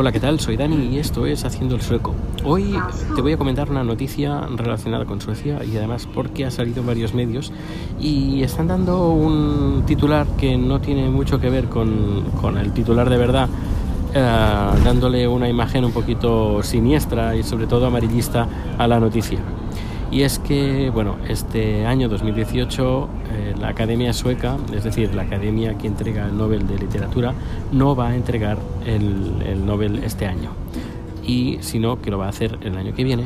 Hola, ¿qué tal? Soy Dani y esto es Haciendo el Sueco. Hoy te voy a comentar una noticia relacionada con Suecia y además porque ha salido en varios medios y están dando un titular que no tiene mucho que ver con, con el titular de verdad, eh, dándole una imagen un poquito siniestra y sobre todo amarillista a la noticia. Y es que, bueno, este año 2018 eh, la Academia Sueca, es decir, la Academia que entrega el Nobel de Literatura, no va a entregar el, el Nobel este año, y sino que lo va a hacer el año que viene.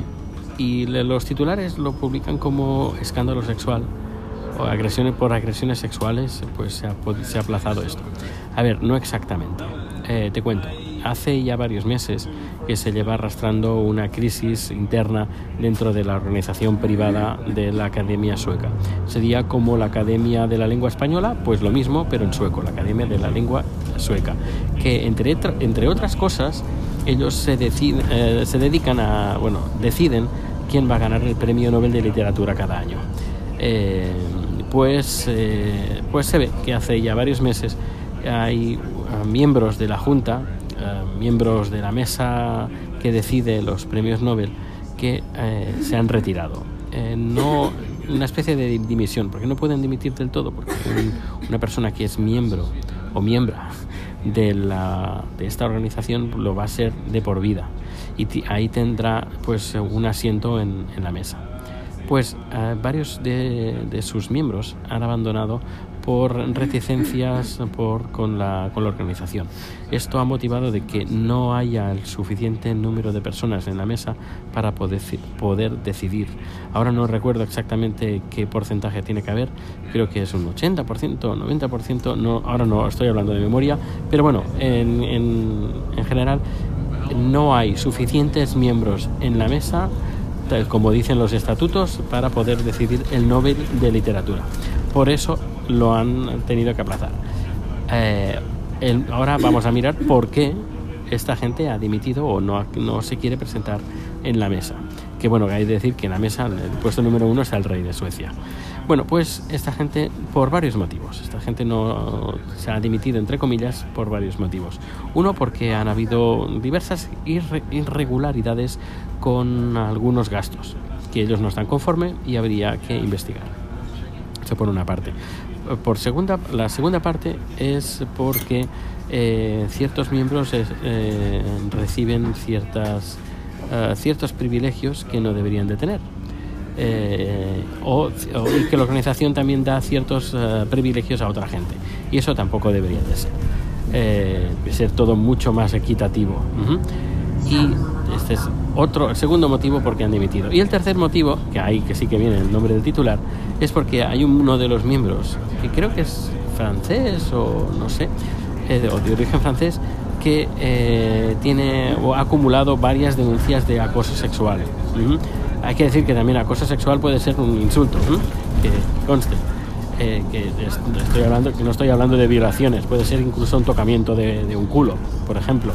Y los titulares lo publican como escándalo sexual o agresiones por agresiones sexuales, pues se ha, se ha aplazado esto. A ver, no exactamente. Eh, te cuento, hace ya varios meses que se lleva arrastrando una crisis interna dentro de la organización privada de la Academia Sueca. Sería como la Academia de la Lengua Española, pues lo mismo, pero en sueco, la Academia de la Lengua Sueca, que entre, entre otras cosas, ellos se, deciden, eh, se dedican a, bueno, deciden quién va a ganar el Premio Nobel de Literatura cada año. Eh, pues, eh, pues se ve que hace ya varios meses hay miembros de la Junta, miembros de la mesa que decide los premios Nobel, que eh, se han retirado. Eh, no una especie de dimisión, porque no pueden dimitir del todo, porque un, una persona que es miembro o miembra de, la, de esta organización lo va a ser de por vida y ahí tendrá pues un asiento en, en la mesa. Pues varios de, de, sus miembros han abandonado por reticencias por, con, la, con la organización. Esto ha motivado de que no haya el suficiente número de personas en la mesa para poder, poder decidir. Ahora no recuerdo exactamente qué porcentaje tiene que haber, creo que es un 80%, 90%, no, ahora no estoy hablando de memoria, pero bueno, en, en, en general no hay suficientes miembros en la mesa como dicen los estatutos, para poder decidir el Nobel de Literatura. Por eso lo han tenido que aplazar. Eh, el, ahora vamos a mirar por qué esta gente ha dimitido o no, no se quiere presentar en la mesa. Que bueno, hay que decir que en la mesa el puesto número uno está el rey de Suecia. Bueno, pues esta gente, por varios motivos, esta gente no se ha dimitido, entre comillas, por varios motivos. Uno, porque han habido diversas irre irregularidades con algunos gastos, que ellos no están conformes y habría que investigar. Eso por una parte. Por segunda, la segunda parte es porque eh, ciertos miembros eh, reciben ciertas, uh, ciertos privilegios que no deberían de tener. Eh, o, y que la organización también da ciertos privilegios a otra gente. Y eso tampoco debería de ser. Eh, ser todo mucho más equitativo. Y este es otro, el segundo motivo porque han dimitido. Y el tercer motivo, que ahí que sí que viene el nombre del titular, es porque hay uno de los miembros, que creo que es francés o no sé, o de origen francés, que eh, tiene o ha acumulado varias denuncias de acoso sexual. Hay que decir que también acoso sexual puede ser un insulto, ¿eh? que conste. Eh, que estoy hablando que no estoy hablando de violaciones, puede ser incluso un tocamiento de un culo, por ejemplo.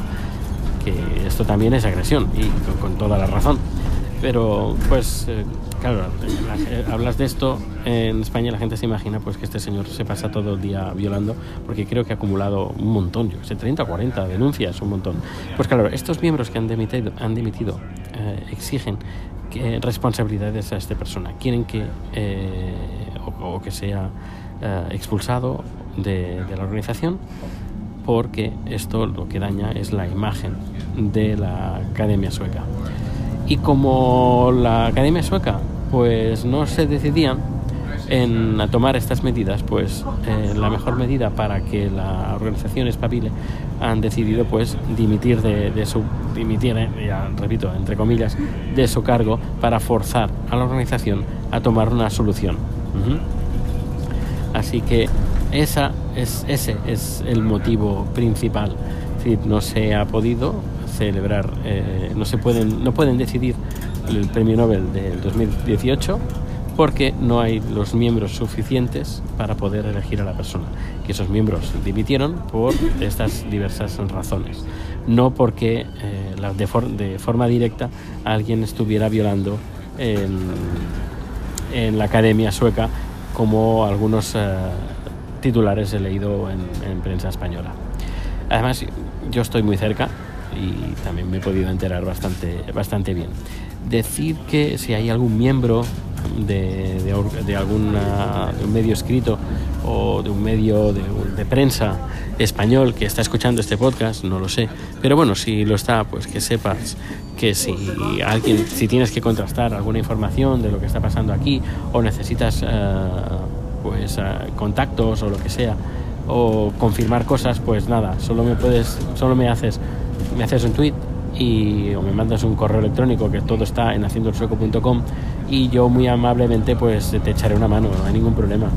Esto también es agresión y con, toda la razón. Pero pues eh, claro, la, hablas de esto en España la gente se imagina pues que este señor se pasa todo el día violando porque creo que ha acumulado un montón, yo sé, 30 o 40 denuncias, un montón. Pues claro, estos miembros que han dimitido, han dimitido eh, exigen que, responsabilidades a esta persona. Quieren que eh, o, que sea eh, expulsado de, la organización porque esto lo que daña es la imagen de la Academia Sueca. Y como la Academia Sueca pues no se decidían en a tomar estas medidas, pues eh, la mejor medida para que la organización espabile han decidido pues dimitir de, de su dimitir, eh, ya repito, entre comillas, de su cargo para forzar a la organización a tomar una solución. Uh -huh. Así que esa es, ese es el motivo principal. Es no se ha podido celebrar, eh, no se pueden, no pueden decidir el premio Nobel del 2018 porque no hay los miembros suficientes para poder elegir a la persona. Que esos miembros dimitieron por estas diversas razones. No porque eh, de, for de, forma directa alguien estuviera violando en, en la academia sueca como algunos eh, titulares he leído en, en, prensa española. Además, yo estoy muy cerca y también me he podido enterar bastante, bastante bien. Decir que si hay algún miembro de, de, de un medio escrito o de un medio de, de, prensa español que está escuchando este podcast, no lo sé. Pero bueno, si lo está, pues que sepas que si alguien, si tienes que contrastar alguna información de lo que está pasando aquí o necesitas eh, pues contactos o lo que sea o confirmar cosas, pues nada, solo me puedes, solo me haces, me haces un tweet y o me mandas un correo electrónico que todo está en haciendoelsueco.com y yo muy amablemente pues te echaré una mano, no hay ningún problema.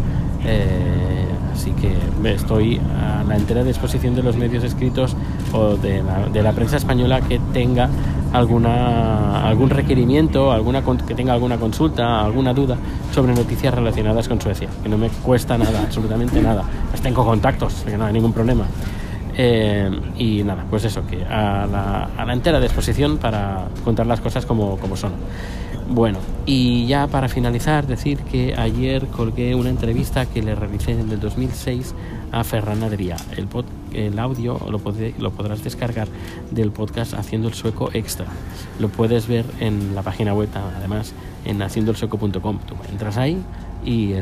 Eh, así que estoy a la entera disposición de los medios escritos o de la, de la prensa española que tenga alguna algún requerimiento, alguna que tenga alguna consulta, alguna duda sobre noticias relacionadas con Suecia, que no me cuesta nada, absolutamente nada. Tengo contactos, que no hay ningún problema. Eh, y nada, pues eso, que a la, a la, entera disposición para contar las cosas como, como son. Bueno, y ya para finalizar, decir que ayer colgué una entrevista que le realicé en el 2006 a Ferran Adrià. El, pod, el audio lo, lo, podrás descargar del podcast Haciendo el Sueco Extra. Lo puedes ver en la página web, además, en haciendoelsueco.com. Tú entras ahí y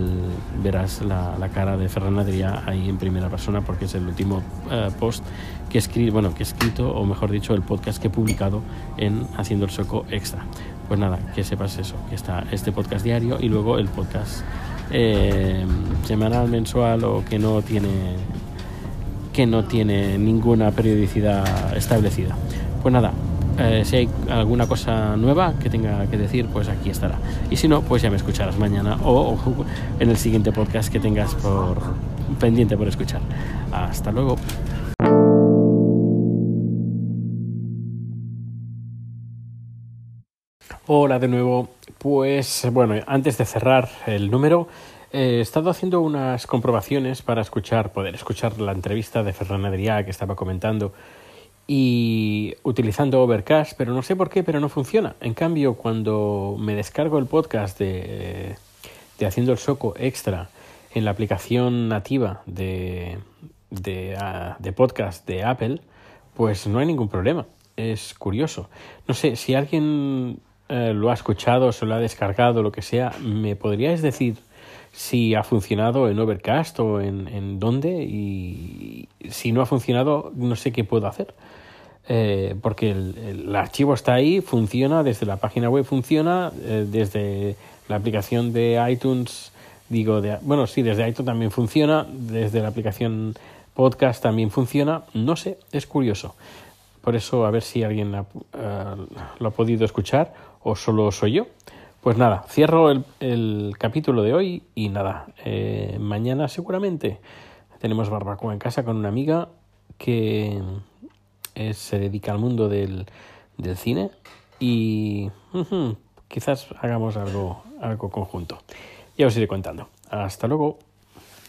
verás la, cara de Ferran Adrià ahí en primera persona porque es el último uh, post que he, escrito, bueno, que escrito, o mejor dicho, el podcast que he publicado en Haciendo el Sueco Extra. Pues nada, que sepas eso, que está este podcast diario y luego el podcast eh, semanal, mensual o que no tiene que no tiene ninguna periodicidad establecida. Pues nada, eh, si hay alguna cosa nueva que tenga que decir, pues aquí estará. Y si no, pues ya me escucharás mañana o, o en el siguiente podcast que tengas por pendiente por escuchar. Hasta luego. Hola de nuevo. Pues bueno, antes de cerrar el número, he estado haciendo unas comprobaciones para escuchar, poder escuchar la entrevista de Ferran Adrià que estaba comentando y utilizando Overcast, pero no sé por qué, pero no funciona. En cambio, cuando me descargo el podcast de, de Haciendo el Soco Extra en la aplicación nativa de, de, uh, de podcast de Apple, pues no hay ningún problema. Es curioso. No sé, si alguien eh, lo ha escuchado, se lo ha descargado, lo que sea, ¿me podríais decir si ha funcionado en Overcast o en, en dónde? Y si no ha funcionado, no sé qué puedo hacer. Eh, porque el, el, archivo está ahí, funciona, desde la página web funciona, eh, desde la aplicación de iTunes, digo, de, bueno, sí, desde iTunes también funciona, desde la aplicación podcast también funciona, no sé, es curioso. Por eso, a ver si alguien ha, uh, lo ha podido escuchar o solo soy yo. Pues nada, cierro el, el capítulo de hoy y nada, eh, mañana seguramente tenemos barbacoa en casa con una amiga que es, se dedica al mundo del, del cine y quizás hagamos algo, algo conjunto. Ya os iré contando. Hasta luego.